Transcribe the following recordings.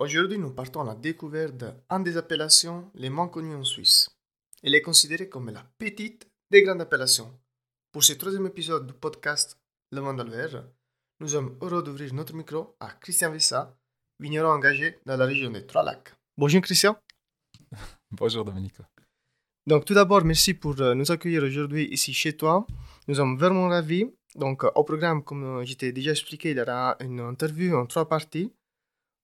Aujourd'hui, nous partons à la découverte d'une des appellations les moins connues en Suisse. Elle est considérée comme la petite des grandes appellations. Pour ce troisième épisode du podcast Le Monde Vert, nous sommes heureux d'ouvrir notre micro à Christian Vissa, vigneron engagé dans la région des Trois Lacs. Bonjour Christian. Bonjour Domenico. Donc tout d'abord, merci pour euh, nous accueillir aujourd'hui ici chez toi. Nous sommes vraiment ravis. Donc au programme, comme je t'ai déjà expliqué, il y aura une interview en trois parties.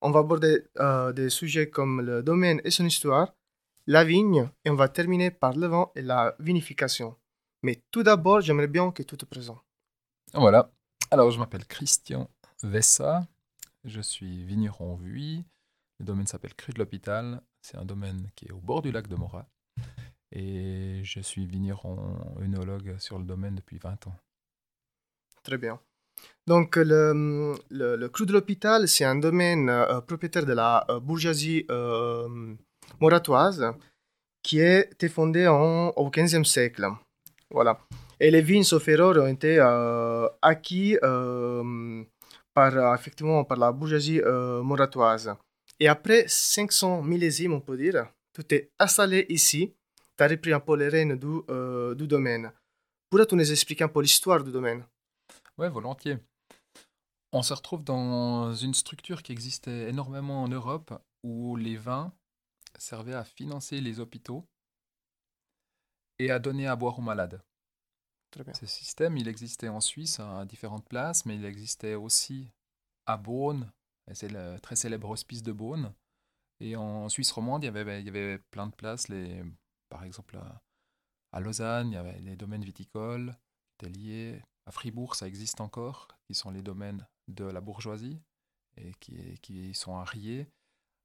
On va aborder euh, des sujets comme le domaine et son histoire, la vigne, et on va terminer par le vin et la vinification. Mais tout d'abord, j'aimerais bien que tu te présentes. Voilà. Alors, je m'appelle Christian Vessa. Je suis vigneron Vuy. Le domaine s'appelle Cru de l'Hôpital. C'est un domaine qui est au bord du lac de Morat. Et je suis vigneron œnologue sur le domaine depuis 20 ans. Très bien. Donc, le, le, Cru de l'Hôpital, c'est un domaine euh, propriétaire de la euh, bourgeoisie euh, moratoise qui a été fondé en, au XVe siècle. Voilà. Et les vignes sauf ont été acquis par, effectivement, par la bourgeoisie moratoise. Et après 500 millésimes, on peut dire, tout est installé ici. Tu as repris un peu les rênes du, du domaine. Pourrais-tu nous expliquer un peu l'histoire du domaine? Ouais, volontiers. On se retrouve dans une structure qui existait énormément en Europe où les vins servaient à financer les hôpitaux et à donner à boire aux malades. Très bien. Ce système, il existait en Suisse à différentes places, mais il existait aussi à Beaune, c'est le très célèbre hospice de Beaune. Et en Suisse romande, il y avait, il y avait plein de places, les, par exemple à, Lausanne, il y avait les domaines viticoles qui étaient liés à Fribourg, ça existe encore, qui sont les domaines de la bourgeoisie et qui, qui sont à Rier,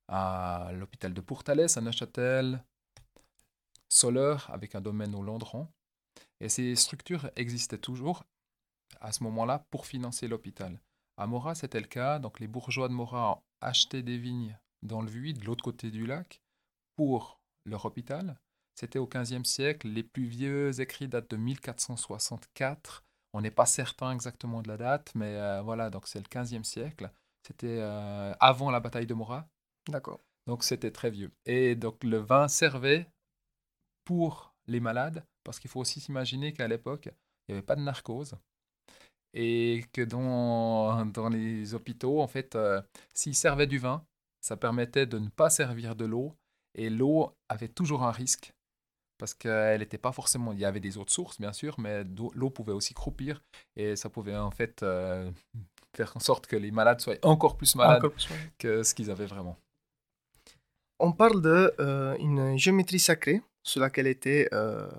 à l'hôpital de Pourtalès, à Neuchâtel, Soleure, avec un domaine au Landron. Et ces structures existaient toujours à ce moment-là pour financer l'hôpital. À Morat, c'était le cas. Donc les bourgeois de Morat achetaient des vignes dans le Vuy, de l'autre côté du lac, pour leur hôpital. C'était au XVe siècle. Les plus vieux écrits datent de 1464 on n'est pas certain exactement de la date, mais euh, voilà, donc c'est le 15e siècle. C'était euh, avant la bataille de Morat. D'accord. Donc c'était très vieux. Et donc le vin servait pour les malades, parce qu'il faut aussi s'imaginer qu'à l'époque, il n'y avait pas de narcose. Et que dans, dans les hôpitaux, en fait, euh, s'ils servaient du vin, ça permettait de ne pas servir de l'eau. Et l'eau avait toujours un risque parce qu'elle n'était pas forcément. Il y avait des autres sources, bien sûr, mais l'eau pouvait aussi croupir et ça pouvait en fait euh, faire en sorte que les malades soient encore plus malades que ce qu'ils avaient vraiment. On parle de euh, une géométrie sacrée sur laquelle était euh,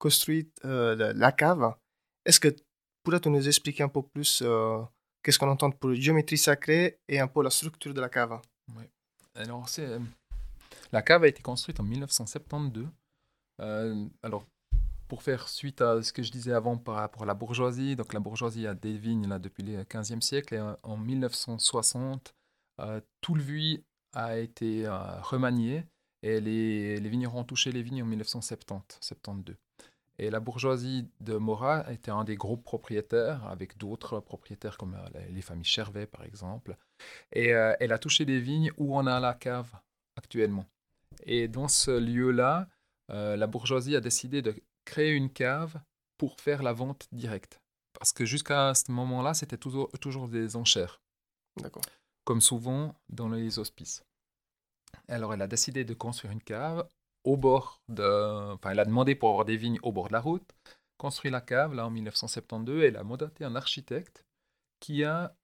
construite la, cave. Est-ce que pourrais-tu nous expliquer un peu plus qu'est-ce qu'on entend pour géométrie sacrée et un peu la structure de la cave? Oui. Alors, la cave a été construite en 1972 euh, alors, pour faire suite à ce que je disais avant par rapport à la bourgeoisie, donc la bourgeoisie a des vignes là, depuis le 15e siècle et en 1960, euh, tout le Vuy a été euh, remanié et les, les, vignerons ont touché les vignes en 1970, 72. Et la bourgeoisie de Morat était un des groupes propriétaires, avec d'autres propriétaires comme les familles Chervet par exemple. Et elle a touché des vignes où on a la cave actuellement. Et dans ce lieu-là, euh, la bourgeoisie a décidé de créer une cave pour faire la vente directe. Parce que jusqu'à ce moment-là, c'était toujours, toujours des enchères. D'accord. Comme souvent dans les hospices. Alors, elle a décidé de construire une cave au bord de. Enfin, elle a demandé pour avoir des vignes au bord de la route, construit la cave là en 1972 et elle a mandaté un architecte qui a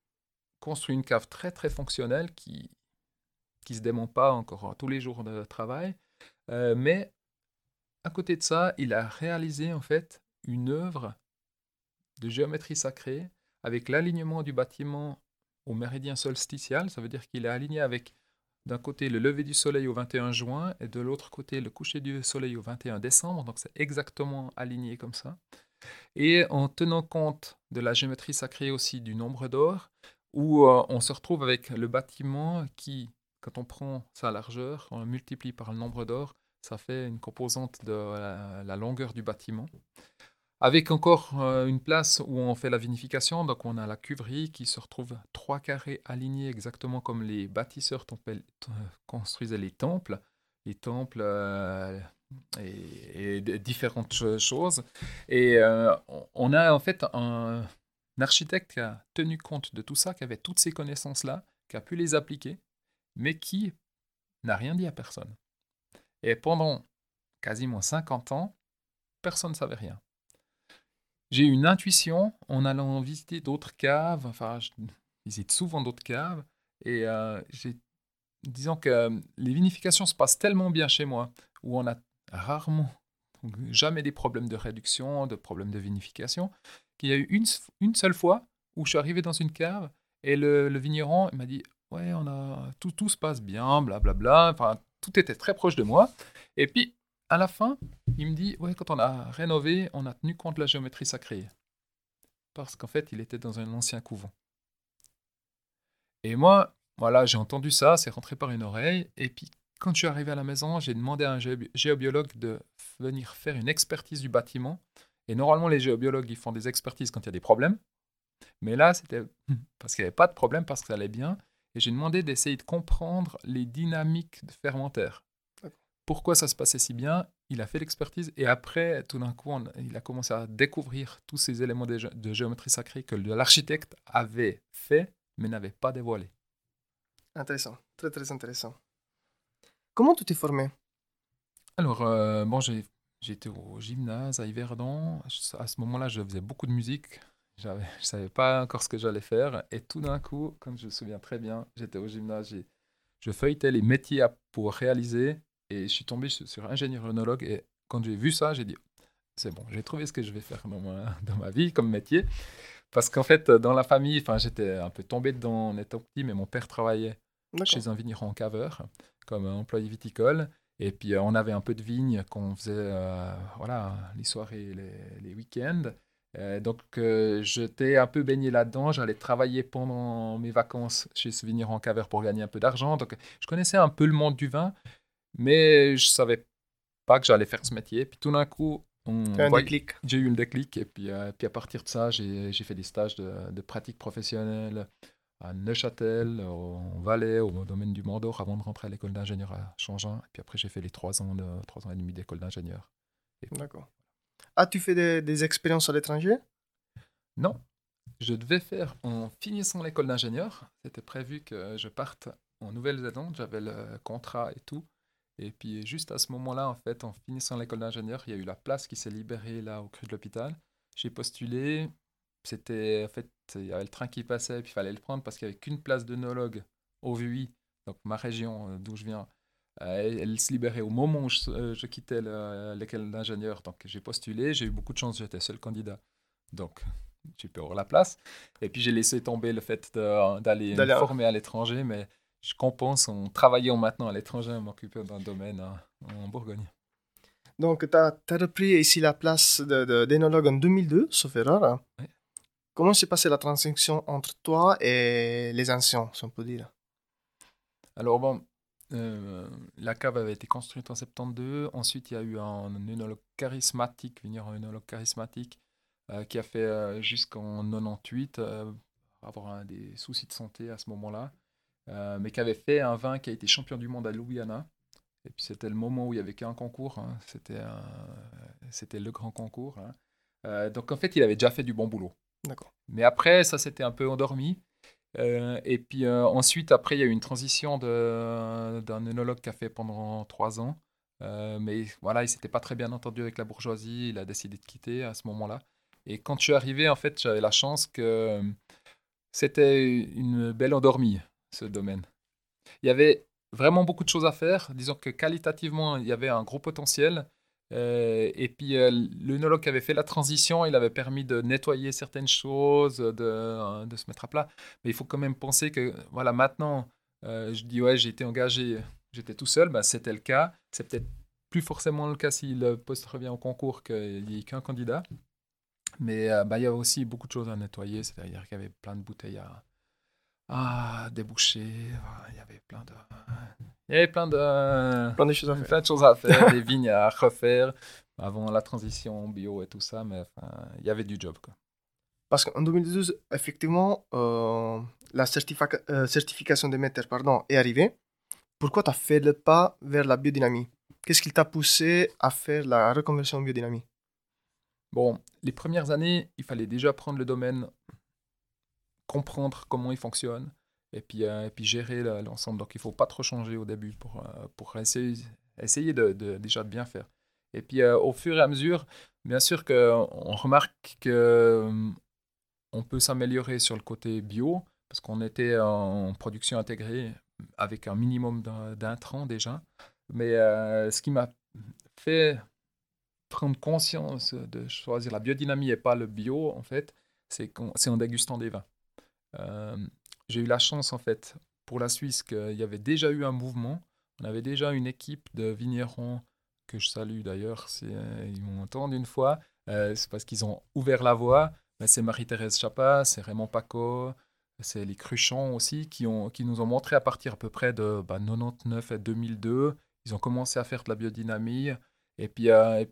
construit une cave très très fonctionnelle qui qui se dément pas encore tous les jours de travail, euh, mais à côté de ça, il a réalisé en fait une œuvre de géométrie sacrée avec l'alignement du bâtiment au méridien solstitial. Ça veut dire qu'il est aligné avec d'un côté le lever du soleil au 21 juin et de l'autre côté le coucher du soleil au 21 décembre. Donc c'est exactement aligné comme ça. Et en tenant compte de la géométrie sacrée aussi du nombre d'or, où euh, on se retrouve avec le bâtiment qui, quand on prend sa largeur, on le multiplie par le nombre d'or, ça fait une composante de la, longueur du bâtiment. avec encore euh, une place où on fait la vinification. Donc, on a la cuverie qui se retrouve trois carrés alignés exactement comme les bâtisseurs construisaient les temples. Les temples euh, et, différentes choses. Et euh, on a en fait un, architecte qui a tenu compte de tout ça, qui avait toutes ces connaissances-là, qui a pu les appliquer, mais qui n'a rien dit à personne. Et pendant quasiment 50 ans, personne ne savait rien. J'ai eu une intuition en allant visiter d'autres caves, enfin, je visite souvent d'autres caves, et euh, disons que euh, les vinifications se passent tellement bien chez moi, où on a rarement, jamais des problèmes de réduction, de problèmes de vinification, qu'il y a eu une, seule fois où je suis arrivé dans une cave et le, vigneron m'a dit Ouais, on a, tout, tout se passe bien, blablabla. Bla, bla. Enfin, tout était très proche de moi. Et puis, à la fin, il me dit Ouais, quand on a rénové, on a tenu compte de la géométrie sacrée. Parce qu'en fait, il était dans un ancien couvent. Et moi, voilà, j'ai entendu ça, c'est rentré par une oreille. Et puis, quand je suis arrivé à la maison, j'ai demandé à un géobiologue de venir faire une expertise du bâtiment. Et normalement, les géobiologues, ils font des expertises quand il y a des problèmes. Mais là, c'était parce qu'il n'y avait pas de problème, parce que ça allait bien. Et j'ai demandé d'essayer de comprendre les dynamiques fermentaires pourquoi ça se passait si bien? Il a fait l'expertise et après, tout d'un coup, il a commencé à découvrir tous ces éléments de, géométrie sacrée que l'architecte avait fait mais n'avait pas dévoilé. Intéressant, très très intéressant. Comment tu t'es formé? Alors, euh, bon, j'étais au gymnase à Yverdon. À ce moment-là, je faisais beaucoup de musique. Je ne savais pas encore ce que j'allais faire. Et tout d'un coup, comme je me souviens très bien, j'étais au gymnase, je feuilletais les métiers pour réaliser. Et je suis tombé sur ingénieur œnologue. Et quand j'ai vu ça, j'ai dit c'est bon, j'ai trouvé ce que je vais faire dans ma, dans ma vie comme métier. Parce qu'en fait, dans la famille, j'étais un peu tombé dedans en étant petit, mais mon père travaillait chez un vigneron caveur comme employé viticole. Et puis, euh, on avait un peu de vigne qu'on faisait euh, voilà, les soirées, les, les week-ends. Euh, donc, j'étais un peu baigné là-dedans. J'allais travailler pendant mes vacances chez ce vigneron caveur pour gagner un peu d'argent. Donc, je connaissais un peu le monde du vin. Mais je savais pas que j'allais faire ce métier. Puis tout d'un coup, j'ai eu un déclic. Et puis, euh, puis à partir de ça, j'ai fait des stages de, de, pratique professionnelle à Neuchâtel, au Valais, au domaine du Mordor, avant de rentrer à l'école d'ingénieur à Changin. Et puis après, j'ai fait les trois ans, de, trois ans et demi d'école d'ingénieur. D'accord. As-tu fait des, expériences à l'étranger? Non. Je devais faire, en finissant l'école d'ingénieur, c'était prévu que je parte en Nouvelle-Zélande. J'avais le contrat et tout. Et puis juste à ce moment-là, en fait, en finissant l'école d'ingénieur, il y a eu la place qui s'est libérée là au cru de l'hôpital. J'ai postulé. C'était en fait, il y avait le train qui passait, puis il fallait le prendre parce qu'il n'y avait qu'une place d'œnologue au VUI, donc ma région euh, d'où je viens. Euh, elle, se libérait au moment où je, euh, quittais l'école d'ingénieur. Donc j'ai postulé, j'ai eu beaucoup de chance, j'étais seul candidat. Donc j'ai pu avoir la place. Et puis j'ai laissé tomber le fait d'aller me former à l'étranger, mais je compense en travaillant maintenant à l'étranger, en m'occupant d'un domaine hein, en Bourgogne. Donc, tu as, repris ici la place d'énologue de, en 2002, sauf erreur. Comment s'est passée la transition entre toi et les anciens, si on peut dire? Alors, bon, euh, la cave avait été construite en 72. Ensuite, il y a eu un œnologue charismatique, venir un œnologue charismatique, euh, qui a fait euh, jusqu'en 98 avoir des soucis de santé à ce moment-là. Mais qui avait fait un vin qui a été champion du monde à Ljubljana. Et puis c'était le moment où il n'y avait qu'un concours, hein. c'était, c'était le grand concours. Hein. Donc en fait, il avait déjà fait du bon boulot. D'accord. Mais après, ça s'était un peu endormi. Euh, et puis ensuite, après, il y a eu une transition d'un œnologue qui a fait pendant trois ans. mais voilà, il s'était pas très bien entendu avec la bourgeoisie. Il a décidé de quitter à ce moment-là. Et quand je suis arrivé, en fait, j'avais la chance que c'était une belle endormie ce domaine. Il y avait vraiment beaucoup de choses à faire. Disons que qualitativement, il y avait un gros potentiel. Euh, et puis, euh, qui avait fait la transition, il avait permis de nettoyer certaines choses, de, euh, de, se mettre à plat. Mais il faut quand même penser que, voilà, maintenant, je dis, ouais, j'ai été engagé, j'étais tout seul, bah, c'était le cas. C'est peut-être plus forcément le cas si le poste revient au concours qu'il n'y ait qu'un candidat. Mais bah, il y avait aussi beaucoup de choses à nettoyer, c'est-à-dire qu'il y avait plein de bouteilles à, ah, déboucher. Il y avait plein de. Il y avait plein de, plein de choses à faire. Plein de choses à faire, des vignes à refaire avant la transition bio et tout ça, mais enfin, il y avait du job. Quoi. Parce qu'en 2012, effectivement, euh, la euh, certification des mètres pardon, est arrivée. Pourquoi tu as fait le pas vers la biodynamie? Qu'est-ce qui t'a poussé à faire la reconversion en biodynamie? Bon, les premières années, il fallait déjà prendre le domaine, comprendre comment il fonctionne, et puis, euh, et puis gérer l'ensemble. Donc il ne faut pas trop changer au début pour, pour essayer, essayer de, déjà de bien faire. Et puis au fur et à mesure, bien sûr qu'on remarque que on peut s'améliorer sur le côté bio, parce qu'on était en production intégrée avec un minimum d'intrants déjà. Mais euh, ce qui m'a fait prendre conscience de choisir la biodynamie et pas le bio, en fait, c'est en dégustant des vins. Euh, j'ai eu la chance, en fait, pour la Suisse, qu'il y avait déjà eu un mouvement. On avait déjà une équipe de vignerons, que je salue d'ailleurs, si euh, ils m'ont entendu une fois. c'est parce qu'ils ont ouvert la voie c'est Marie-Thérèse Chapa, c'est Raymond Paco, c'est les Cruchons aussi, qui, nous ont montré à partir à peu près de 99 bah, et 2002, ils ont commencé à faire de la biodynamie. Et puis, euh,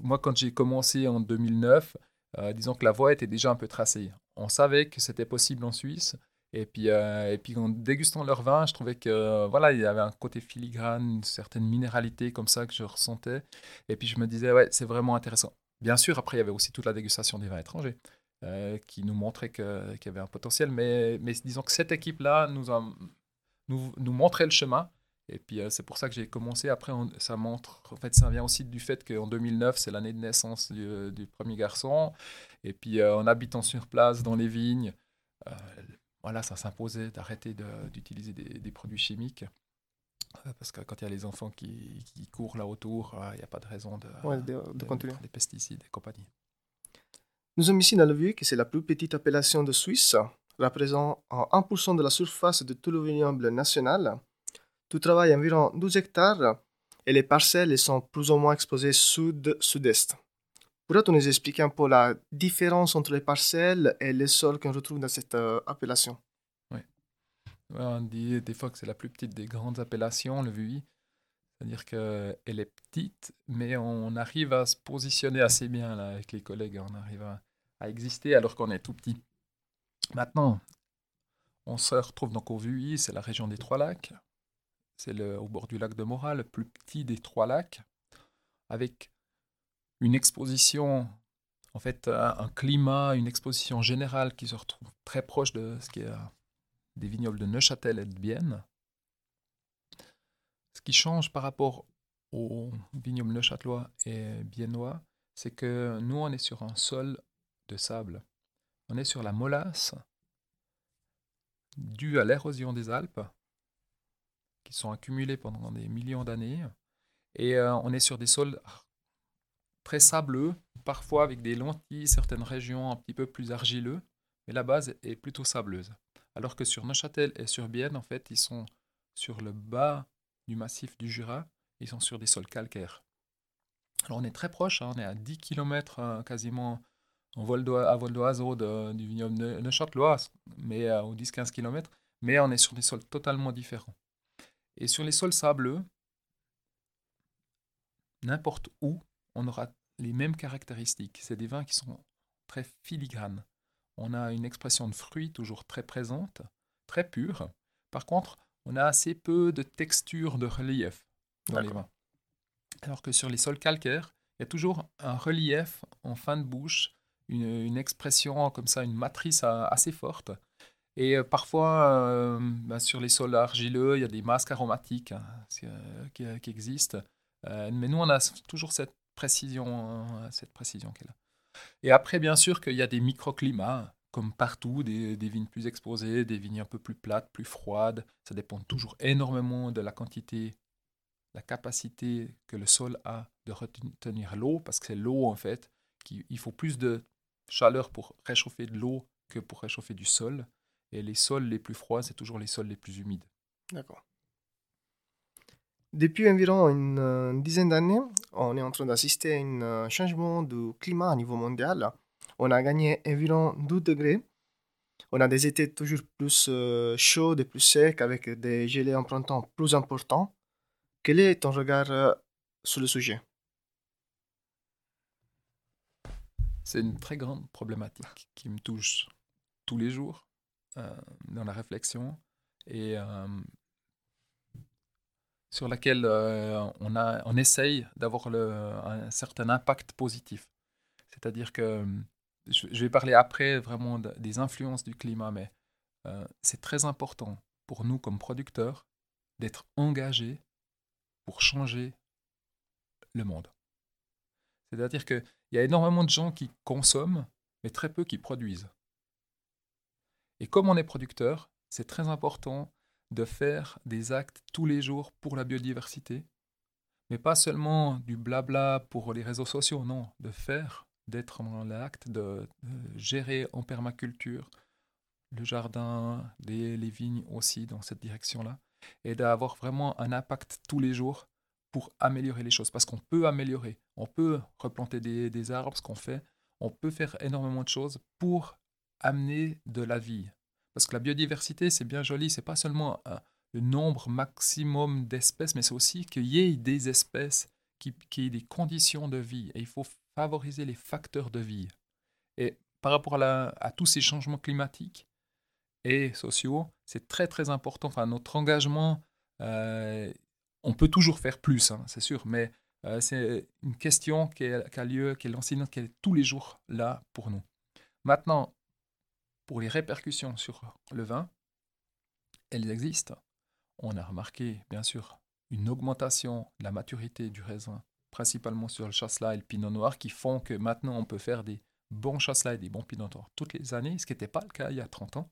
moi, quand j'ai commencé en 2009, euh, disons que la voie était déjà un peu tracée. On savait que c'était possible en Suisse. Et puis, euh, et puis en dégustant leur vin, je trouvais que voilà, il y avait un côté filigrane, une certaine minéralité comme ça que je ressentais. Et puis je me disais, ouais, c'est vraiment intéressant. Bien sûr, après, il y avait aussi toute la dégustation des vins étrangers. Euh, qui nous montrait qu'il y avait un potentiel. Mais, mais disons que cette équipe-là nous, a, nous, nous montrait le chemin. Et puis euh, c'est pour ça que j'ai commencé. Après, ça montre, en fait, ça vient aussi du fait qu'en 2009, c'est l'année de naissance du, du, premier garçon. Et puis euh, en habitant sur place dans les vignes, voilà, ça s'imposait d'arrêter d'utiliser des, des, produits chimiques. Parce que quand il y a les enfants qui, qui courent là autour, il n'y a pas de raison de, de, de continuer. des pesticides et compagnie. Nous sommes ici dans le Vieux, qui c'est la plus petite appellation de Suisse, représentant 1% de la surface de tout le vignoble national. Tout travaille environ 12 hectares et les parcelles sont plus ou moins exposées sud-sud-est. Pourrais-tu nous expliquer un peu la différence entre les parcelles et les sols qu'on retrouve dans cette euh, appellation? Oui. On dit des fois que c'est la plus petite des grandes appellations, le Vuy. C'est-à-dire qu'elle est petite, mais on arrive à se positionner assez bien là, avec les collègues. On arrive à, exister alors qu'on est tout petit. Maintenant, on se retrouve donc au VUI, c'est la région des Trois Lacs. C'est au bord du lac de Morat, le plus petit des Trois Lacs, avec une exposition, en fait, un, climat, une exposition générale qui se retrouve très proche de ce qui est des vignobles de Neuchâtel et de Bienne. Ce qui change par rapport aux vignobles neuchâtelois et biennois, c'est que nous, on est sur un sol de sable. On est sur la molasse due à l'érosion des Alpes, qui sont accumulées pendant des millions d'années. Et euh, on est sur des sols très sableux, parfois avec des lentilles, certaines régions un petit peu plus argileux, mais la base est plutôt sableuse. Alors que sur Neuchâtel et sur Bienne, en fait, ils sont sur le bas du massif du Jura, ils sont sur des sols calcaires. Alors on est très proche, hein, on est à 10 km euh, quasiment à vol d'oiseau du vignoble neuchâtelois, mais à 10-15 km, mais on est sur des sols totalement différents. Et sur les sols sableux, n'importe où, on aura les mêmes caractéristiques. C'est des vins qui sont très filigranes. On a une expression de fruits toujours très présente, très pure. Par contre, on a assez peu de texture, de relief dans les vins. Alors que sur les sols calcaires, il y a toujours un relief en fin de bouche une, expression comme ça, une matrice assez forte. Et euh, parfois, euh, bah, sur les sols argileux, il y a des masques aromatiques hein, euh, qui, existent. mais nous, on a toujours cette précision, cette précision est là. Et après, bien sûr, qu'il y a des microclimats, comme partout, des, vignes plus exposées, des vignes un peu plus plates, plus froides. Ça dépend toujours énormément de la quantité, la capacité que le sol a de retenir l'eau, parce que c'est l'eau, en fait, il faut plus de chaleur pour réchauffer de l'eau que pour réchauffer du sol. Et les sols les plus froids, c'est toujours les sols les plus humides. D'accord. Depuis environ une, euh, dizaine d'années, on est en train d'assister à un euh, changement du climat à niveau mondial. On a gagné environ 12 degrés. On a des étés toujours plus euh, chauds et plus secs avec des gelées en printemps plus importants. Quel est ton regard sur le sujet? C'est une très grande problématique qui me touche tous les jours dans la réflexion et sur laquelle on, a, on essaye d'avoir un certain impact positif. C'est-à-dire que je, vais parler après vraiment des influences du climat, mais euh, c'est très important pour nous comme producteurs d'être engagés pour changer le monde. C'est-à-dire qu'il y a énormément de gens qui consomment, mais très peu qui produisent. Et comme on est producteur, c'est très important de faire des actes tous les jours pour la biodiversité, mais pas seulement du blabla pour les réseaux sociaux, non, de faire d'être dans l'acte de, gérer en permaculture le jardin, les, vignes aussi dans cette direction-là, et d'avoir vraiment un impact tous les jours pour améliorer les choses. Parce qu'on peut améliorer, on peut replanter des, des arbres, ce qu'on fait, on peut faire énormément de choses pour amener de la vie. Parce que la biodiversité, c'est bien joli, c'est pas seulement le nombre maximum d'espèces, mais c'est aussi qu'il y ait des espèces qui, qui aient des conditions de vie. Et il faut favoriser les facteurs de vie. Et par rapport à, tous ces changements climatiques et sociaux, c'est très très important. Enfin, notre engagement, euh, on peut toujours faire plus, hein, c'est sûr, mais euh, c'est une question qui, a lieu, qui est l'enseignante qui est tous les jours là pour nous. Maintenant, pour les répercussions sur le vin, elles existent. On a remarqué, bien sûr, une augmentation de la maturité du raisin principalement sur le chasselas et le pinot noir, qui font que maintenant on peut faire des bons chasselas et des bons pinot noirs toutes les années, ce qui n'était pas le cas il y a 30 ans.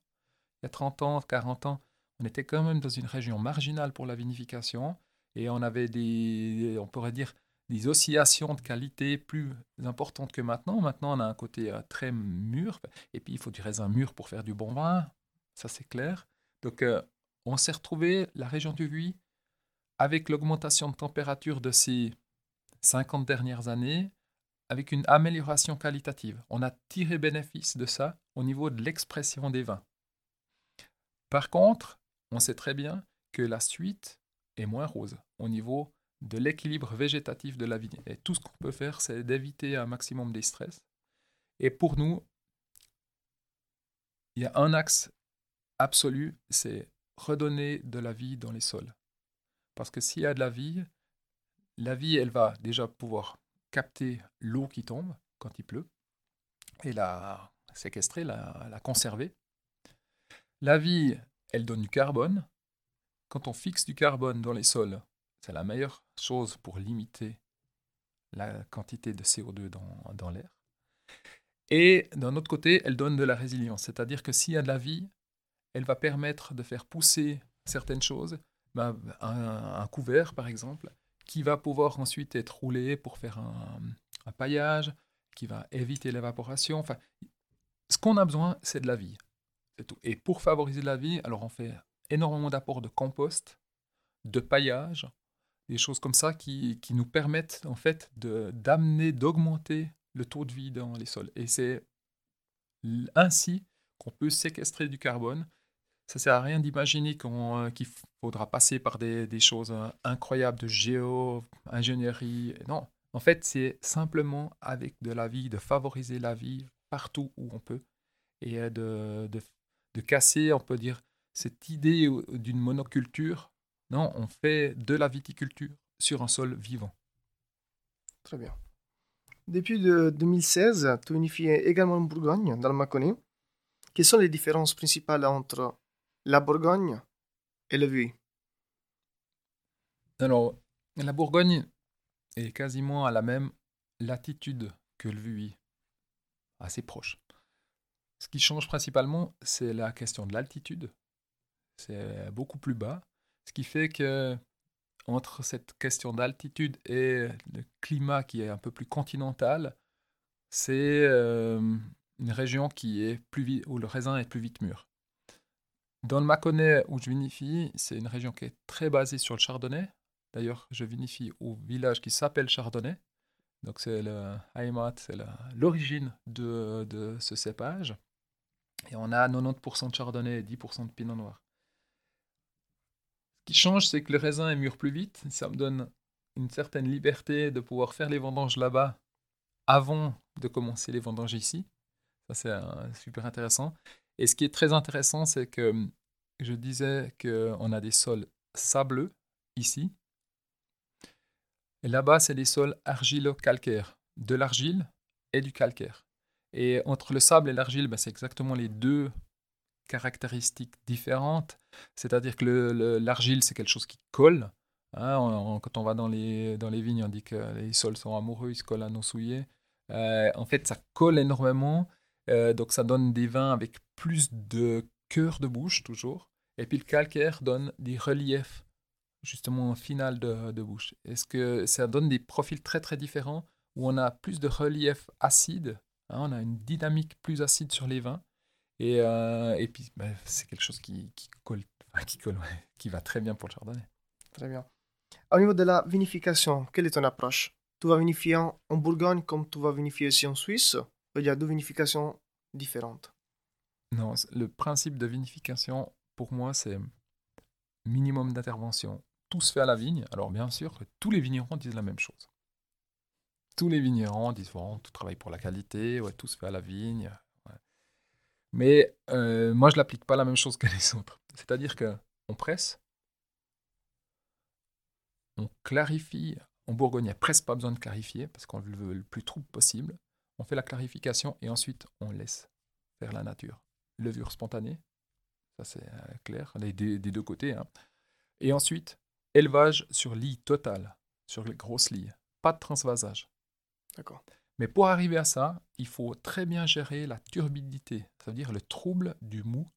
Il y a 30 ans, 40 ans, on était quand même dans une région marginale pour la vinification et on avait des, on pourrait dire, des oscillations de qualité plus importantes que maintenant. Maintenant, on a un côté euh, très mûr, et puis il faut du raisin mûr pour faire du bon vin, ça c'est clair. Donc, euh, on s'est retrouvé, la région du Vuy, avec l'augmentation de température de ces 50 dernières années avec une amélioration qualitative. On a tiré bénéfice de ça au niveau de l'expression des vins. Par contre, on sait très bien que la suite est moins rose au niveau de l'équilibre végétatif de la vigne. Et tout ce qu'on peut faire, c'est d'éviter un maximum des stress. Et pour nous, il y a un axe absolu, c'est redonner de la vie dans les sols. Parce que s'il y a de la vie, la vie, elle va déjà pouvoir capter l'eau qui tombe quand il pleut et la séquestrer, la, conserver. La vie, elle donne du carbone. Quand on fixe du carbone dans les sols, c'est la meilleure chose pour limiter la quantité de CO2 dans, dans l'air. Et d'un autre côté, elle donne de la résilience, c'est-à-dire que s'il y a de la vie, elle va permettre de faire pousser certaines choses. Ben, un, couvert, par exemple, qui va pouvoir ensuite être roulé pour faire un, paillage, qui va éviter l'évaporation. Enfin, ce qu'on a besoin, c'est de la vie. Et pour favoriser la vie, alors on fait énormément d'apports de compost, de paillage, des choses comme ça qui, qui nous permettent en fait d'amener, d'augmenter le taux de vie dans les sols. Et c'est ainsi qu'on peut séquestrer du carbone ça sert à rien d'imaginer euh, qu'il faudra passer par des, des choses euh, incroyables de géo-ingénierie. Non, en fait, c'est simplement avec de la vie, de favoriser la vie partout où on peut et euh, de, de, de casser, on peut dire, cette idée d'une monoculture. Non, on fait de la viticulture sur un sol vivant. Très bien. Depuis de 2016, tu unifies également Bourgogne, dans le Mâconnais. Quelles sont les différences principales entre la Bourgogne et le Vuy? Alors, la Bourgogne est quasiment à la même latitude que le Vuy, assez proche. Ce qui change principalement, c'est la question de l'altitude. C'est beaucoup plus bas, ce qui fait que entre cette question d'altitude et le climat qui est un peu plus continental, c'est euh, une région qui est plus vite, où le raisin est plus vite mûr. Dans le Mâconnais où je vinifie, c'est une région qui est très basée sur le chardonnay. D'ailleurs, je vinifie au village qui s'appelle Chardonnay. Donc c'est c'est l'origine de, de, ce cépage. Et on a 90% de chardonnay et 10% de pinot noir. Qui change, c'est que le raisin est mûr plus vite. Ça me donne une certaine liberté de pouvoir faire les vendanges là-bas avant de commencer les vendanges ici. Ça, c'est super intéressant. Et ce qui est très intéressant, c'est que je disais qu'on a des sols sableux ici. Et là-bas, c'est des sols argilo-calcaires, de l'argile et du calcaire. Et entre le sable et l'argile, ben, c'est exactement les deux caractéristiques différentes. C'est-à-dire que l'argile, c'est quelque chose qui colle. Hein. quand on va dans les, vignes, on dit que les sols sont amoureux, ils se collent à nos souillés. Euh, en fait, ça colle énormément. Euh, donc, ça donne des vins avec plus de cœur de bouche, toujours. Et puis, le calcaire donne des reliefs, justement, final de, de bouche. Est-ce que ça donne des profils très, très différents où on a plus de relief acide Hein, on a une dynamique plus acide sur les vins. Et, euh, et puis, bah, c'est quelque chose qui, qui colle, qui, colle qui va très bien pour le chardonnay. Très bien. Au niveau de la vinification, quelle est ton approche? Tu vas vinifier en Bourgogne comme tu vas vinifier ici en Suisse? Il y a deux vinifications différentes? Non, le principe de vinification, pour moi, c'est minimum d'intervention. Tout se fait à la vigne. Alors, bien sûr, tous les vignerons disent la même chose tous les vignerons disent bon, tout travaille pour la qualité, ouais, tout se fait à la vigne. Mais euh, moi, je n'applique pas la même chose que les autres. C'est-à-dire que on presse, on clarifie. En Bourgogne, il n'y a presque pas besoin de clarifier parce qu'on veut le plus trouble possible. On fait la clarification et ensuite on laisse faire la nature. Levure spontanée, ça c'est euh, clair, des, des, deux côtés. Hein. Et ensuite, élevage sur lit total, sur les grosses lits. Pas de transvasage. D'accord. Mais pour arriver à ça, il faut très bien gérer la turbidité, c'est-à-dire le trouble du mou,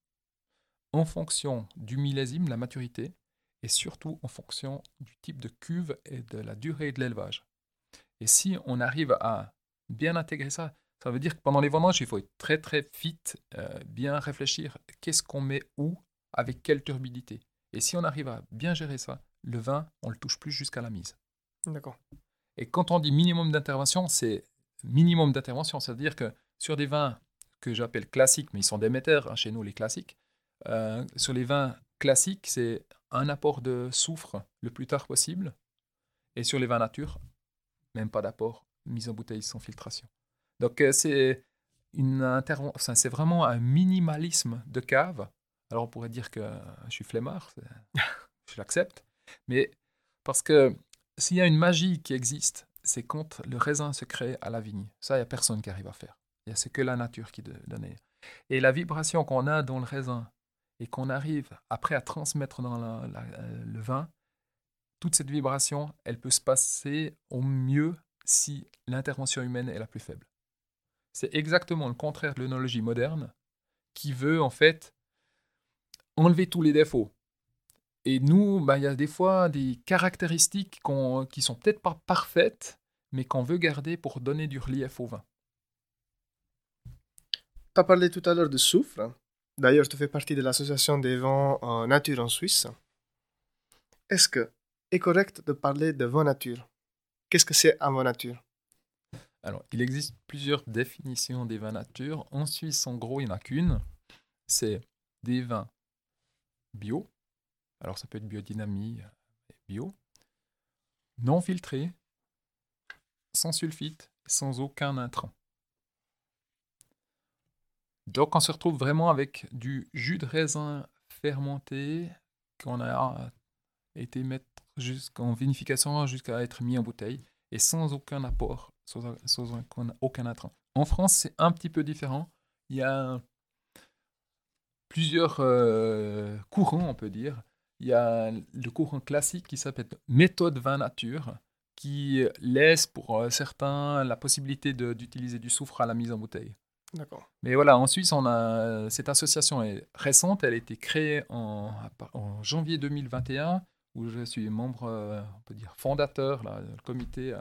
en fonction du millésime, la maturité, et surtout en fonction du type de cuve et de la durée de l'élevage. Et si on arrive à bien intégrer ça, ça veut dire que pendant les vendanges, il faut être très très vite, euh, bien réfléchir qu'est-ce qu'on met où, avec quelle turbidité. Et si on arrive à bien gérer ça, le vin, on le touche plus jusqu'à la mise. D'accord. Et quand on dit minimum d'intervention, c'est minimum d'intervention, c'est-à-dire que sur des vins que j'appelle classiques, mais ils sont d'émetteurs, hein, chez nous les classiques, euh, sur les vins classiques, c'est un apport de soufre le plus tard possible. Et sur les vins nature, même pas d'apport, mise en bouteille sans filtration. Donc euh, c'est c'est vraiment un minimalisme de cave. Alors on pourrait dire que je suis flemmard, je l'accepte, mais parce que s'il y a une magie qui existe, c'est quand le raisin se crée à la vigne. Ça, il n'y a personne qui arrive à faire. C'est que la nature qui donne. Et la vibration qu'on a dans le raisin et qu'on arrive après à transmettre dans euh, le vin, toute cette vibration, elle peut se passer au mieux si l'intervention humaine est la plus faible. C'est exactement le contraire de l'œnologie moderne qui veut en fait enlever tous les défauts. Et nous, bah, il y a des fois des caractéristiques qui sont peut-être pas parfaites, mais qu'on veut garder pour donner du relief au vin. Tu as parlé tout à l'heure de soufre. D'ailleurs, tu fais partie de l'association des vins en nature en Suisse. Est-ce que est correct de parler de vin nature? Qu'est-ce que c'est un vin nature? Alors, il existe plusieurs définitions des vins nature. En Suisse, en gros, il n'y en a qu'une. C'est des vins bio, alors ça peut être biodynamie, euh, bio, non filtré, sans sulfite, sans aucun intrant. Donc on se retrouve vraiment avec du jus de raisin fermenté qu'on a été mettre jusqu'en vinification jusqu'à être mis en bouteille et sans aucun apport, sans, aucun intrant. En France, c'est un petit peu différent. Il y a plusieurs euh, courants, on peut dire il y a le courant classique qui s'appelle méthode vin nature, qui laisse pour euh, certains la possibilité d'utiliser du soufre à la mise en bouteille. D'accord. Mais voilà, en Suisse, on a, cette association est récente, elle a été créée en, en janvier 2021, où je suis membre, euh, on peut dire, fondateur, là, le comité euh,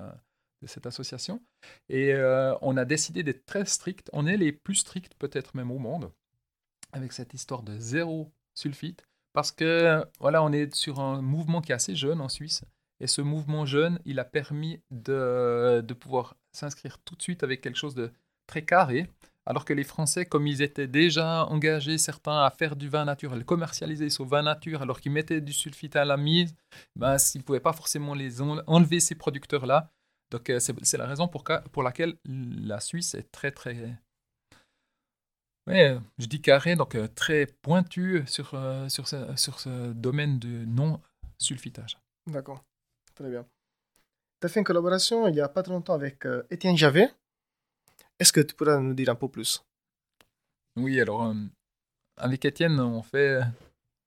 de cette association. Et on a décidé d'être très strict. On est les plus stricts peut-être même au monde, avec cette histoire de zéro sulfite. Parce que voilà, on est sur un mouvement qui est assez jeune en Suisse. Et ce mouvement jeune, il a permis de, pouvoir s'inscrire tout de suite avec quelque chose de très carré, Alors que les Français, comme ils étaient déjà engagés, certains, à faire du vin naturel, commercialiser ce vin nature, alors qu'ils mettaient du sulfite à la mise, ben, ils ne pouvaient pas forcément les enlever, ces producteurs-là. Donc, euh, c'est la raison pour laquelle la Suisse est très, très. Ouais, je dis carré, donc euh, très pointu sur, euh, sur, ce, sur ce domaine de non-sulfitage. D'accord, très bien. Tu as fait une collaboration il n'y a pas très longtemps avec Étienne Javet. Est-ce que tu pourrais nous dire un peu plus? Oui, alors euh, avec Étienne, on fait.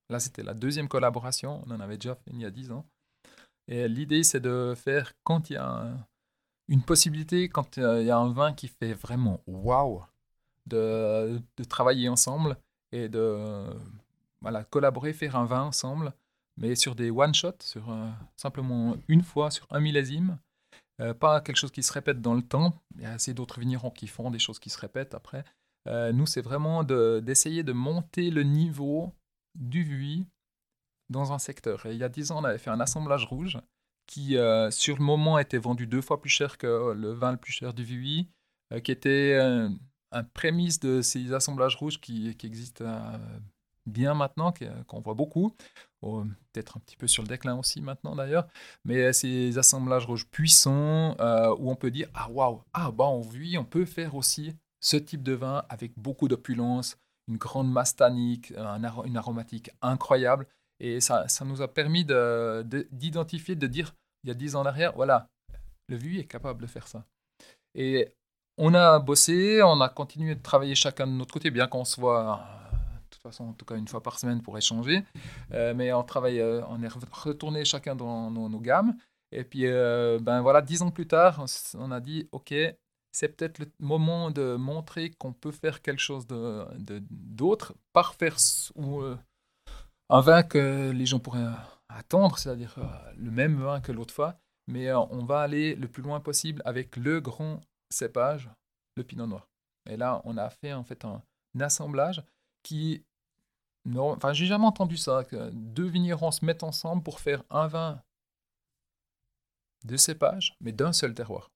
Là, c'était la deuxième collaboration. On en avait déjà fait il y a dix ans. Et l'idée, c'est de faire quand il y a une possibilité, quand il y a un vin qui fait vraiment waouh, de, travailler ensemble et de voilà, collaborer, faire un vin ensemble, mais sur des one-shots, sur euh, simplement une fois, sur un millésime euh, pas quelque chose qui se répète dans le temps. Il y a assez d'autres vignerons qui font des choses qui se répètent après. Euh, nous, c'est vraiment d'essayer de, monter le niveau du VUI dans un secteur. Il y a dix ans, on avait fait un assemblage rouge qui, sur le moment, était vendu deux fois plus cher que le vin le plus cher du VUI, qui était un prémisse de ces assemblages rouges qui, existent bien maintenant, qu'on voit beaucoup. Peut-être un petit peu sur le déclin aussi maintenant d'ailleurs. Mais ces assemblages rouges puissants euh, où on peut dire Ah waouh, ah bah on vit, on peut faire aussi ce type de vin avec beaucoup d'opulence, une grande masse tannique, une aromatique incroyable. Et ça, nous a permis d'identifier, de, dire il y a dix ans en arrière, voilà, le VUI est capable de faire ça. Et on a bossé, on a continué de travailler chacun de notre côté, bien qu'on se voit toute façon, en tout cas une fois par semaine pour échanger. Euh, mais on travaille, euh, on est retourné chacun dans nos, gammes. Et puis, euh, ben voilà, dix ans plus tard, on, a dit, OK, c'est peut-être le moment de montrer qu'on peut faire quelque chose de, d'autre par faire ou, un vin que les gens pourraient attendre, c'est-à-dire le même vin que l'autre fois, mais on va aller le plus loin possible avec le grand cépage, le pinot noir. Et là, on a fait en fait un assemblage qui non, enfin, j'ai jamais entendu ça, que deux vignerons se mettent ensemble pour faire un vin de cépage, mais d'un seul terroir.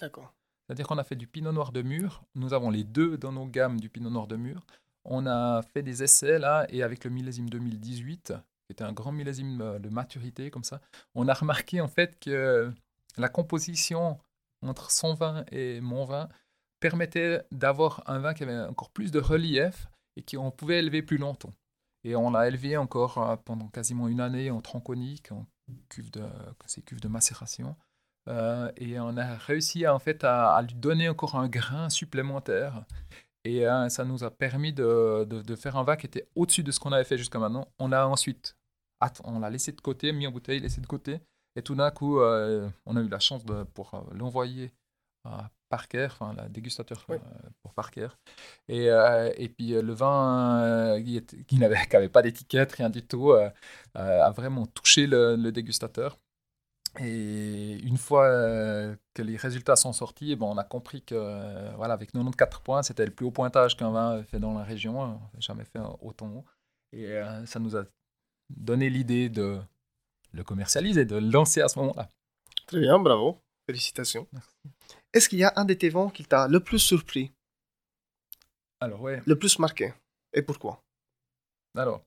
D'accord. C'est-à-dire qu'on a fait du pinot noir de mur. Nous avons les deux dans nos gammes du pinot noir de mur. On a fait des essais là, et avec le millésime 2018, qui était un grand millésime euh, de maturité comme ça, on a remarqué en fait que la composition entre son vin et mon vin permettait d'avoir un vin qui avait encore plus de relief et qu'on pouvait élever plus longtemps. Et on l'a élevé encore euh, pendant quasiment une année en tronconique, en cuve de, de macération. Euh, et on a réussi en fait à, lui donner encore un grain supplémentaire. Et euh, ça nous a permis de, de, faire un vin qui était au-dessus de ce qu'on avait fait jusqu'à maintenant. On l'a ensuite, on l'a laissé de côté, mis en bouteille, laissé de côté. Et tout d'un coup, on a eu la chance de, pour l'envoyer à Parker, enfin la dégustateur euh, pour Parker. Et, euh, et puis euh, le vin qui n'avait pas d'étiquette, rien du tout, a vraiment touché le, dégustateur. Et une fois que les résultats sont sortis, bon, on a compris que voilà, avec 94 points, c'était le plus haut pointage qu'un vin fait dans la région. On n'a jamais fait autant haut. Et ça nous a donné l'idée de le commercialiser, de le lancer à ce moment-là. Très bien, bravo. Félicitations. Est-ce qu'il y a un de tes vents qui t'a le plus surpris? Alors, ouais. Le plus marqué Et pourquoi? Alors,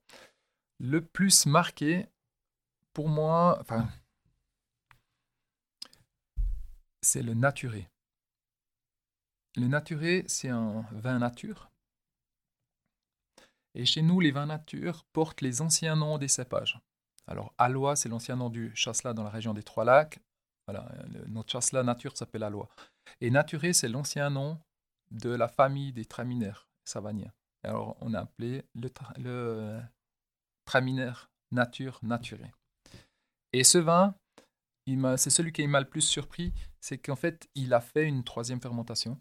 le plus marqué, pour moi, enfin, c'est le naturé. Le naturé, c'est un vin nature. Et chez nous, les vins nature portent les anciens noms des cépages. Alors, Alois, c'est l'ancien nom du chasselas dans la région des Trois Lacs. Notre chasselas nature s'appelle Alois. Et Naturé, c'est l'ancien nom de la famille des traminaires savaniens. Alors, on a appelé le, le traminaire nature naturé. Et ce vin, c'est celui qui m'a le plus surpris, c'est qu'en fait, il a fait une troisième fermentation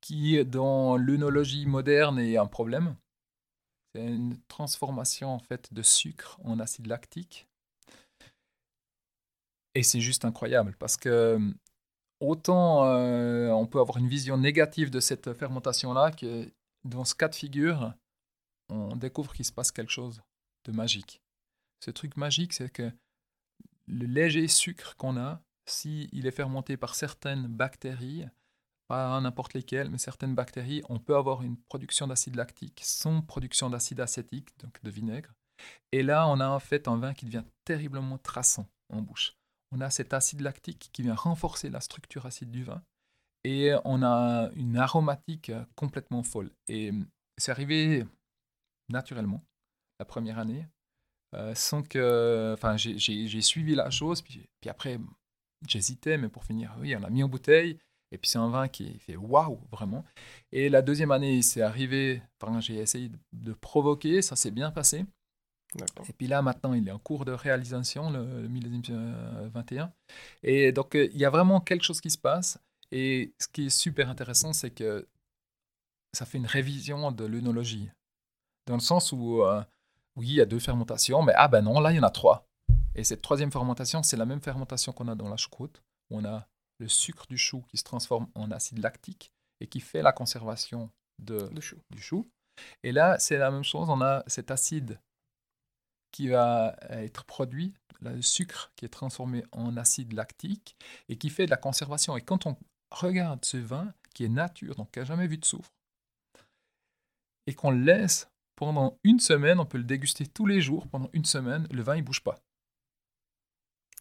qui, dans l'œnologie moderne, est un problème. C'est une transformation en fait de sucre en acide lactique. Et c'est juste incroyable parce que autant euh, on peut avoir une vision négative de cette fermentation-là, que dans ce cas de figure, on découvre qu'il se passe quelque chose de magique. Ce truc magique, c'est que le léger sucre qu'on a, s'il est fermenté par certaines bactéries, pas n'importe lesquelles, mais certaines bactéries, on peut avoir une production d'acide lactique sans production d'acide acétique, donc de vinaigre. Et là, on a en fait un vin qui devient terriblement traçant en bouche. On a cet acide lactique qui vient renforcer la structure acide du vin et on a une aromatique complètement folle. Et c'est arrivé naturellement la première année, euh, sans que. Enfin, j'ai suivi la chose, puis, puis après, j'hésitais, mais pour finir, oui, on l'a mis en bouteille. Et puis c'est un vin qui fait waouh, vraiment. Et la deuxième année, c'est arrivé, enfin, j'ai essayé de provoquer, ça s'est bien passé. Et puis là, maintenant, il est en cours de réalisation, le, millésime 21. Euh, et donc, euh, il y a vraiment quelque chose qui se passe. Et ce qui est super intéressant, c'est que ça fait une révision de l'œnologie. Dans le sens où, euh, oui, il y a deux fermentations, mais ah ben non, là, il y en a trois. Et cette troisième fermentation, c'est la même fermentation qu'on a dans la choucroute, on a le sucre du chou qui se transforme en acide lactique et qui fait la conservation de, du chou. Et là, c'est la même chose, on a cet acide qui va être produit, le sucre qui est transformé en acide lactique et qui fait de la conservation. Et quand on regarde ce vin qui est nature, donc qui n'a jamais vu de soufre, et qu'on le laisse pendant une semaine, on peut le déguster tous les jours pendant une semaine, le vin il bouge pas.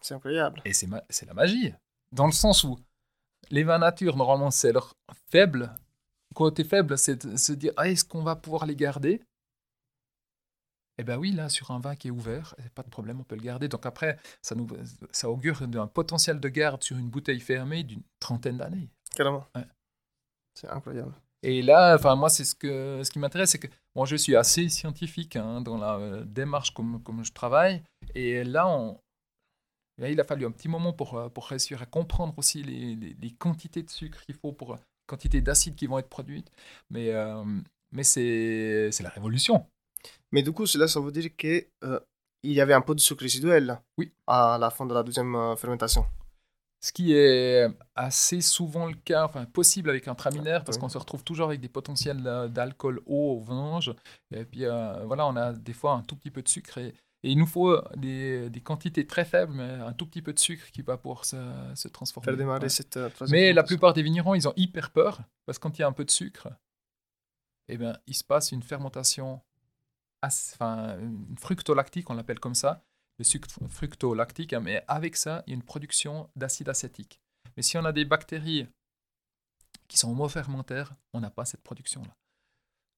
C'est incroyable. Et c'est, c'est la magie, dans le sens où les vins nature, normalement, c'est leur faible. Côté faible, c'est de se dire ah, est-ce qu'on va pouvoir les garder? Eh bien oui, là, sur un vin qui est ouvert, pas de problème, on peut le garder. Donc après, ça, nous, ça augure d'un potentiel de garde sur une bouteille fermée d'une trentaine d'années. Carrément. C'est incroyable. Et là, enfin moi, c'est ce que ce qui m'intéresse, c'est que moi, je suis assez scientifique hein, dans la euh, démarche comme, comme je travaille. Et là, on, il a fallu un petit moment pour, euh, pour réussir à comprendre aussi les, les, quantités de sucre qu'il faut pour quantité d'acides qui vont être produites. Mais, euh, mais c'est la révolution. Mais du coup, cela, ça veut dire qu'il euh, y avait un peu de sucre résiduel oui. à la fin de la deuxième euh, fermentation. Ce qui est assez souvent le cas, enfin possible avec un traminaire, parce qu'on se retrouve toujours avec des potentiels d'alcool haut au vendange. Et puis euh, voilà, on a des fois un tout petit peu de sucre. Et, il nous faut des, des, quantités très faibles, mais un tout petit peu de sucre qui va pouvoir se, se transformer. Faire démarrer cette Mais la plupart des vignerons, ils ont hyper peur, parce que quand il y a un peu de sucre, eh bien, il se passe une fermentation enfin, fructolactique, on l'appelle comme ça, le sucre fructolactique, hein, mais avec ça, il y a une production d'acide acétique. Mais si on a des bactéries qui sont homo-fermentaires, on n'a pas cette production-là.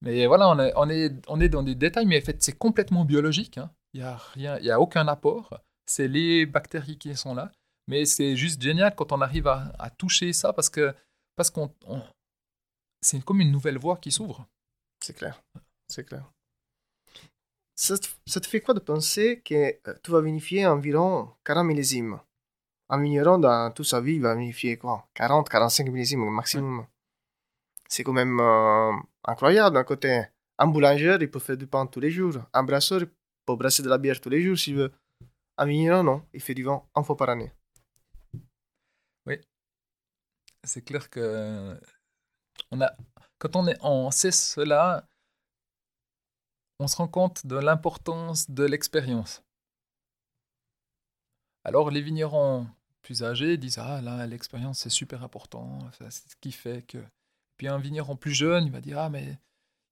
Mais voilà, on est, on, est, on est dans des détails, mais en fait, c'est complètement biologique. Hein. Il n'y a, rien, il y a aucun apport. C'est les bactéries qui sont là. Mais c'est juste génial quand on arrive à, à toucher ça parce que parce qu'on c'est comme une nouvelle voie qui s'ouvre. C'est clair, c'est clair ça te, fait quoi de penser que euh, tu vas vinifier environ 40 millésimes? Un vigneron, dans toute sa vie, il va vinifier quoi? 40, 45 millésimes au maximum. C'est quand même euh, incroyable d'un côté. Un boulanger, il peut faire du pain tous les jours. Un brasseur, il peut brasser de la bière tous les jours s'il veut. Un vigneron, non. Il fait du vin une fois par année. Oui. C'est clair que on a, quand on, est, on sait cela, on se rend compte de l'importance de l'expérience. Alors les vignerons plus âgés disent ah là l'expérience c'est super important, c'est ce qui fait que. Puis un vigneron plus jeune il va dire ah mais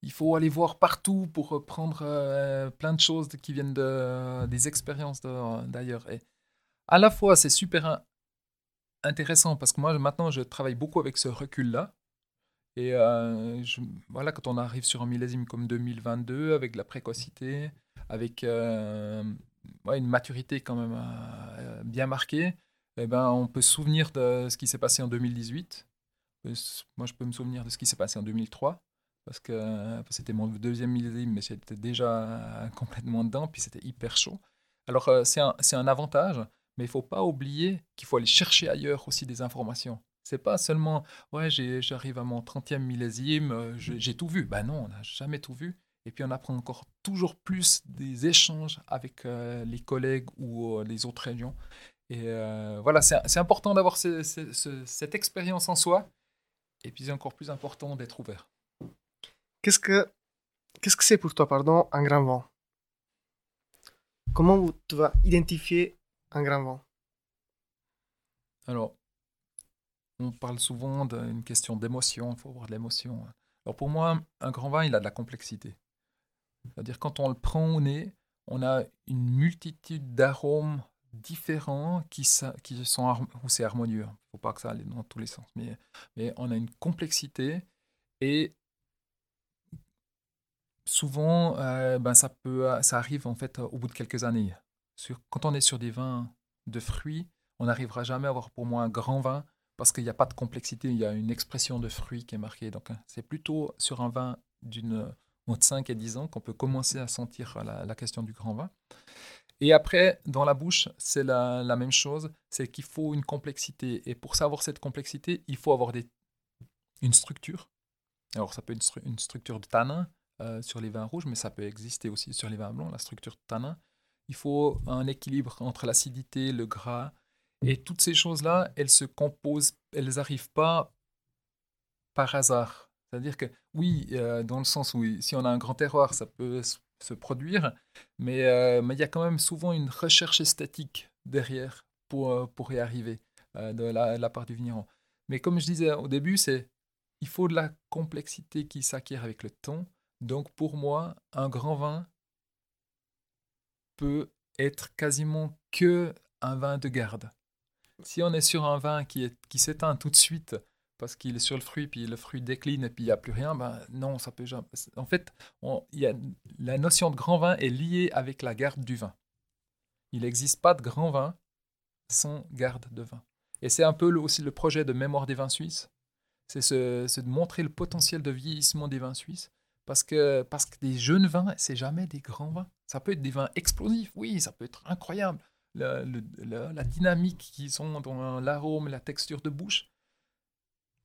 il faut aller voir partout pour prendre euh, plein de choses qui viennent de, des expériences d'ailleurs. Et à la fois c'est super intéressant parce que moi maintenant je travaille beaucoup avec ce recul là et euh, voilà, quand on arrive sur un millésime comme 2022, avec la précocité, avec euh, une maturité quand même euh, bien marquée, eh ben, on peut se souvenir de ce qui s'est passé en 2018. Moi, je peux me souvenir de ce qui s'est passé en 2003, parce que c'était mon deuxième millésime, mais j'étais déjà complètement dedans, puis c'était hyper chaud. Alors, c'est un, avantage, mais il ne faut pas oublier qu'il faut aller chercher ailleurs aussi des informations. C'est pas seulement, ouais, j'arrive à mon 30e millésime, euh, j'ai tout vu. Ben non, on n'a jamais tout vu. Et puis on apprend encore toujours plus des échanges avec euh, les collègues ou euh, les autres régions. Et voilà, c'est important d'avoir cette expérience en soi. Et puis c'est encore plus important d'être ouvert. Qu'est-ce que qu'est-ce que c'est pour toi, pardon, un grand vent? Comment tu vas identifier un grand vent? Alors, on parle souvent d'une question d'émotion, il faut avoir de l'émotion. Alors pour moi, un grand vin, il a de la complexité. C'est-à-dire quand on le prend au nez, on a une multitude d'arômes différents qui, sont où c'est harmonieux. Il ne faut pas que ça aille dans tous les sens, mais, mais on a une complexité et souvent, euh, ben ça peut, ça arrive en fait au bout de quelques années. Sur, quand on est sur des vins de fruits, on n'arrivera jamais à avoir pour moi un grand vin parce qu'il n'y a pas de complexité, il y a une expression de fruits qui est marquée. Donc hein, c'est plutôt sur un vin d'une entre 5 et 10 ans qu'on peut commencer à sentir la, question du grand vin. Et après, dans la bouche, c'est la, même chose, c'est qu'il faut une complexité. Et pour savoir cette complexité, il faut avoir une structure. Alors ça peut être une, structure de tanin euh, sur les vins rouges, mais ça peut exister aussi sur les vins blancs, la structure de tanin. Il faut un équilibre entre l'acidité, le gras, et toutes ces choses-là, elles se composent, elles n'arrivent pas par hasard. C'est-à-dire que oui, euh, dans le sens où si on a un grand terroir, ça peut se produire, mais euh, mais il y a quand même souvent une recherche esthétique derrière pour, pour y arriver de la, la, part du vigneron. Mais comme je disais au début, c'est il faut de la complexité qui s'acquiert avec le temps. Donc pour moi, un grand vin peut être quasiment que un vin de garde. Si on est sur un vin qui, qui s'éteint tout de suite parce qu'il est sur le fruit, puis le fruit décline et puis il n'y a plus rien, ben non, ça peut jamais. En fait, il y a, la notion de grand vin est liée avec la garde du vin. Il n'existe pas de grand vin sans garde de vin. Et c'est un peu aussi le projet de Mémoire des vins suisses. C'est de montrer le potentiel de vieillissement des vins suisses. Parce que, parce que des jeunes vins, c'est jamais des grands vins. Ça peut être des vins explosifs, oui, ça peut être incroyable la, dynamique qui sont dans l'arôme, la texture de bouche.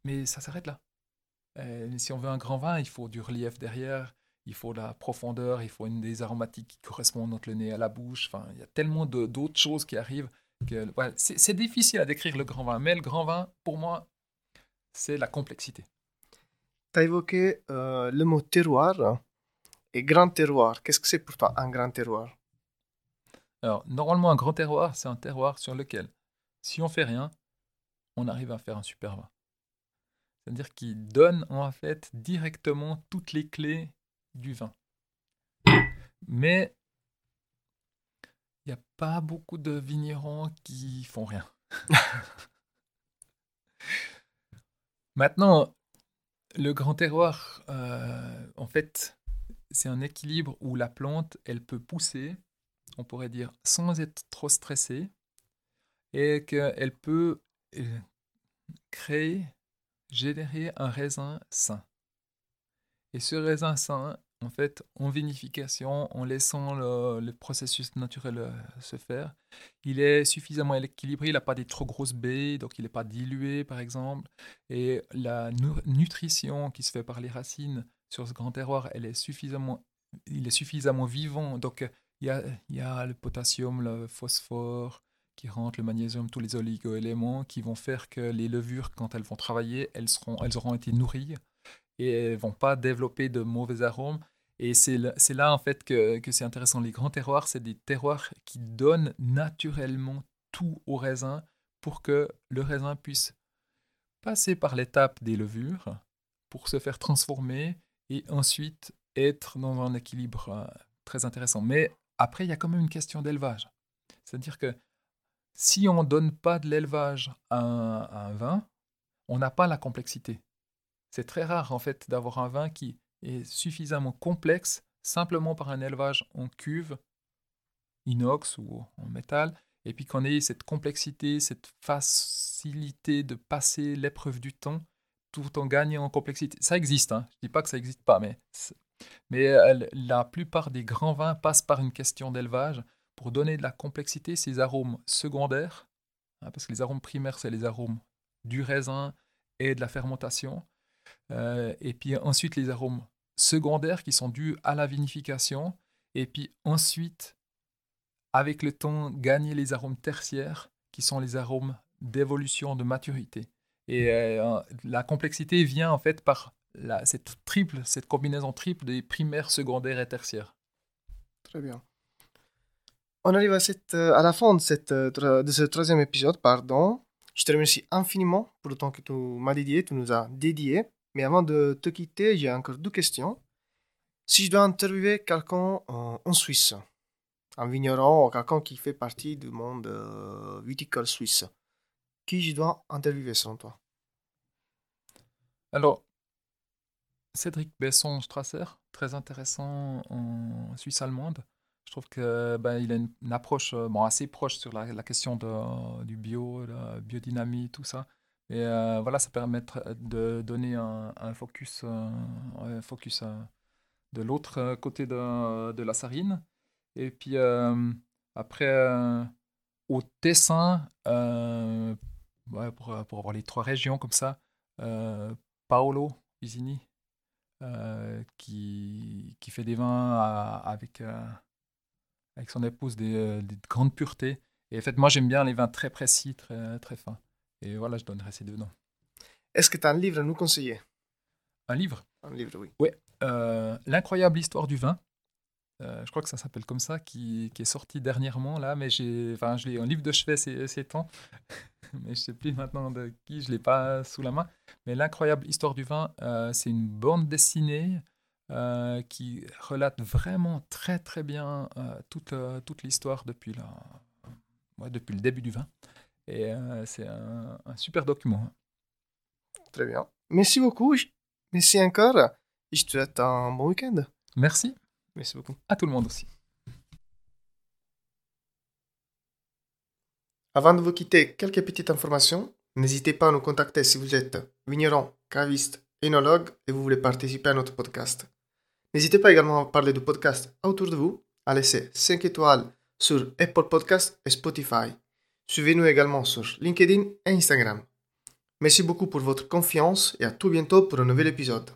Mais ça s'arrête là. Euh, si on veut un grand vin, il faut du relief derrière, il faut de la profondeur, il faut une des aromatiques qui correspondent entre le nez à la bouche. Enfin, il y a tellement d'autres choses qui arrivent que c'est difficile à décrire le grand vin. Mais le grand vin, pour moi, c'est la complexité. Tu as évoqué euh, le mot terroir et grand terroir. Qu'est-ce que c'est pour toi un grand terroir? Alors, normalement, un grand terroir, c'est un terroir sur lequel, si on fait rien, on arrive à faire un super vin. C'est-à-dire qu'il donne en fait directement toutes les clés du vin. Mais il n'y a pas beaucoup de vignerons qui font rien. Maintenant, le grand terroir, euh, en fait, c'est un équilibre où la plante, elle peut pousser on pourrait dire, sans être trop stressée, et qu'elle peut euh, créer, générer un raisin sain. Et ce raisin sain, en fait, en vinification, en laissant le, processus naturel euh, se faire, il est suffisamment équilibré, il n'a pas des trop grosses baies, donc il n'est pas dilué, par exemple. Et la nutrition qui se fait par les racines sur ce grand terroir, elle est suffisamment, il est suffisamment vivant, donc il y a, le potassium, le phosphore qui rentre, le magnésium, tous les oligo-éléments qui vont faire que les levures, quand elles vont travailler, elles, seront, elles auront été nourries et elles vont pas développer de mauvais arômes. Et c'est là, en fait que, c'est intéressant. Les grands terroirs, c'est des terroirs qui donnent naturellement tout au raisin pour que le raisin puisse passer par l'étape des levures pour se faire transformer et ensuite être dans un équilibre euh, très intéressant. Mais après, il y a quand même une question d'élevage. C'est-à-dire que si on ne donne pas de l'élevage à, un vin, on n'a pas la complexité. C'est très rare en fait d'avoir un vin qui est suffisamment complexe simplement par un élevage en cuve, inox ou en métal, et puis qu'on ait cette complexité, cette facilité de passer l'épreuve du temps tout en gagnant en complexité. Ça existe, hein. je ne dis pas que ça n'existe pas, mais mais euh, la plupart des grands vins passent par une question d'élevage pour donner de la complexité ces arômes secondaires, hein, parce que les arômes primaires, c'est les arômes du raisin et de la fermentation. Euh, et puis ensuite les arômes secondaires qui sont dus à la vinification. Et puis ensuite, avec le temps, gagner les arômes tertiaires qui sont les arômes d'évolution, de maturité. Et euh, la complexité vient en fait par cette triple, cette combinaison triple des primaires, secondaires et tertiaires. Très bien. On arrive à, cette, euh, à la fin de, cette, euh, de ce troisième épisode, pardon. Je te remercie infiniment pour le temps que tu m'as dédié, tu nous as dédié. Mais avant de te quitter, j'ai encore deux questions. Si je dois interviewer quelqu'un en, Suisse, un vigneron ou quelqu'un qui fait partie du monde euh, viticole suisse, qui je dois interviewer selon toi? Alors, Cédric Besson-Strasser, très intéressant en Suisse allemande. Je trouve que ben, a une, approche euh, bon, assez proche sur la, la question de, du bio, la biodynamie, tout ça. Et euh, voilà, ça permet de donner un, un focus, euh, focus de l'autre côté de, de, la Sarine. Et puis après, au Tessin, pour, pour, avoir les trois régions comme ça, Paolo Isini, qui, qui fait des vins avec avec son épouse des, euh, des, grandes puretés. Et en fait, moi, j'aime bien les vins très précis, très, très fins. Et voilà, je donnerai ces deux noms. Est-ce que tu as un livre à nous conseiller? Un livre? Un livre, oui. Oui. Euh, L'incroyable histoire du vin. Euh, je crois que ça s'appelle comme ça, qui, qui, est sorti dernièrement là, mais j'ai, enfin, je l'ai un livre de chevet ces, ces temps, mais je sais plus maintenant de qui, je l'ai pas sous la main. Mais l'incroyable histoire du vin, euh, c'est une bande dessinée euh, qui relate vraiment très très bien toute, toute l'histoire depuis, la... depuis le début du vin. Et c'est un, un, super document. Très bien. Merci beaucoup. Merci encore. Je te souhaite un bon week-end. Merci. Merci beaucoup. À tout le monde aussi. Avant de vous quitter, quelques petites informations. N'hésitez pas à nous contacter si vous êtes vigneron, caviste, énologue et vous voulez participer à notre podcast. N'hésitez pas également à parler du podcast autour de vous, à laisser 5 étoiles sur Apple Podcast et Spotify. Suivez-nous également sur LinkedIn et Instagram. Merci beaucoup pour votre confiance et à tout bientôt pour un nouvel épisode.